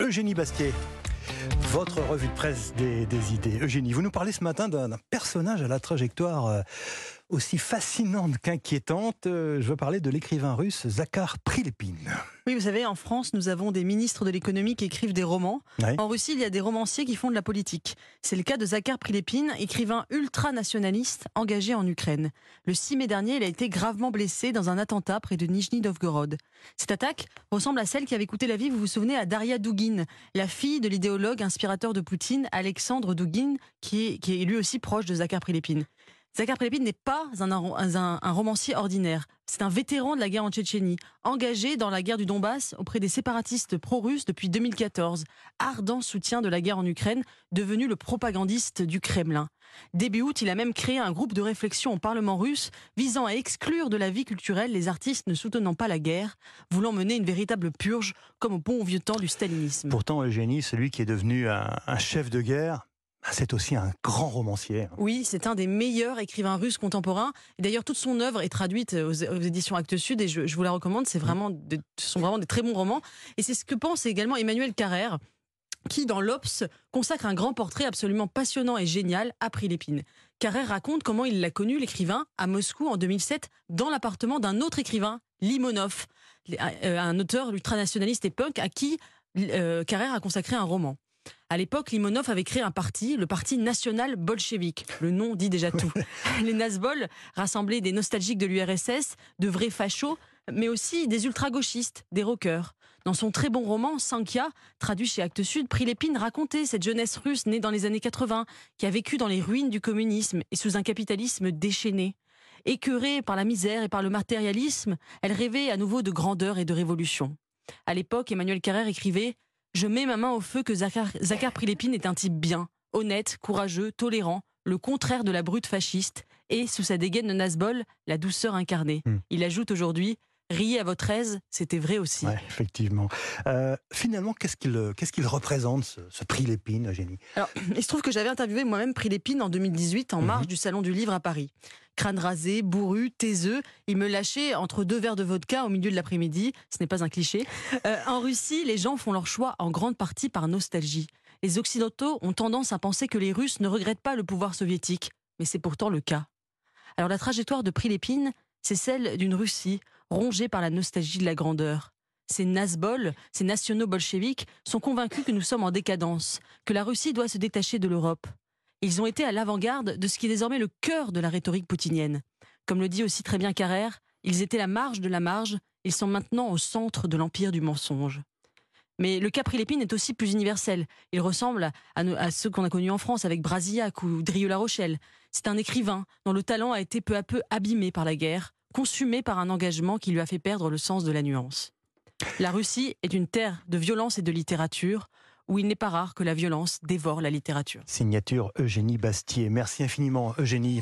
Eugénie Bastier. Votre revue de presse des, idées. Eugénie, vous nous parlez ce matin d'un personnage à la trajectoire euh, aussi fascinante qu'inquiétante. Euh, je veux parler de l'écrivain russe Zakhar Prilepine. Oui, vous savez, en France, nous avons des ministres de l'économie qui écrivent des romans. Ouais. En Russie, il y a des romanciers qui font de la politique. C'est le cas de Zakhar Prilepine, écrivain ultranationaliste engagé en Ukraine. Le 6 mai dernier, il a été gravement blessé dans un attentat près de Nijni Novgorod. Cette attaque ressemble à celle qui avait coûté la vie, vous vous souvenez, à Daria Dugin, la fille de l'idéologue inspirateur de Poutine, Alexandre Dugin, qui est, qui est lui aussi proche de Zakhar Prilepine. Zakhar Prilepine n'est pas un, romancier ordinaire. C'est un vétéran de la guerre en Tchétchénie, engagé dans la guerre du Donbass auprès des séparatistes pro-russes depuis 2014, ardent soutien de la guerre en Ukraine, devenu le propagandiste du Kremlin. Début août, il a même créé un groupe de réflexion au Parlement russe visant à exclure de la vie culturelle les artistes ne soutenant pas la guerre, voulant mener une véritable purge comme au bon vieux temps du stalinisme. Pourtant, Eugénie, celui qui est devenu un chef de guerre, c'est aussi un grand romancier. Oui, c'est un des meilleurs écrivains russes contemporains. D'ailleurs, toute son œuvre est traduite aux, aux éditions Actes Sud et je, je vous la recommande. C'est vraiment, de, ce sont vraiment des très bons romans. Et c'est ce que pense également Emmanuel Carrère qui, dans l'Obs, consacre un grand portrait absolument passionnant et génial à Prilepine. Carrère raconte comment il l'a connu, l'écrivain, à Moscou en 2007, dans l'appartement d'un autre écrivain, Limonov, un auteur ultranationaliste et punk à qui euh, Carrère a consacré un roman. À l'époque, Limonov avait créé un parti, le Parti national bolchevique. Le nom dit déjà tout. Les Nazbol rassemblaient des nostalgiques de l'URSS, de vrais fachos, mais aussi des ultra-gauchistes, des rockers. Dans son très bon roman, Sankhya, traduit chez Actes Sud, Prilepine racontait cette jeunesse russe née dans les années 80, qui a vécu dans les ruines du communisme et sous un capitalisme déchaîné. Écœurée par la misère et par le matérialisme, elle rêvait à nouveau de grandeur et de révolution. À l'époque, Emmanuel Carrère écrivait je mets ma main au feu que Zakhar, Zakhar Prilepine est un type bien, honnête, courageux, tolérant, le contraire de la brute fasciste, et, sous sa dégaine de Nazbol, la douceur incarnée. Hmm. Il ajoute aujourd'hui Riez à votre aise, c'était vrai aussi. Ouais, effectivement. Euh, finalement, qu'est-ce qu'il qu'est-ce qu'il représente, ce, ce Prilepine, Eugénie? Alors, il se trouve que j'avais interviewé moi-même Prilepine en 2018, en marge Mhm. du Salon du Livre à Paris. Crâne rasé, bourru, taiseux, il me lâchait entre deux verres de vodka au milieu de l'après-midi, ce n'est pas un cliché. Euh, en Russie, les gens font leur choix en grande partie par nostalgie. Les Occidentaux ont tendance à penser que les Russes ne regrettent pas le pouvoir soviétique, mais c'est pourtant le cas. Alors la trajectoire de Prilepine, c'est celle d'une Russie rongée par la nostalgie de la grandeur. Ces Nazbol, ces nationaux bolcheviques, sont convaincus que nous sommes en décadence, que la Russie doit se détacher de l'Europe. Ils ont été à l'avant-garde de ce qui est désormais le cœur de la rhétorique poutinienne. Comme le dit aussi très bien Carrère, ils étaient la marge de la marge, ils sont maintenant au centre de l'empire du mensonge. Mais le cas Prilepine est aussi plus universel. Il ressemble à ceux qu'on a connus en France avec Brasillac ou Drieux-La Rochelle. C'est un écrivain dont le talent a été peu à peu abîmé par la guerre, consumé par un engagement qui lui a fait perdre le sens de la nuance. La Russie est une terre de violence et de littérature, où il n'est pas rare que la violence dévore la littérature. Signature Eugénie Bastier. Merci infiniment, Eugénie.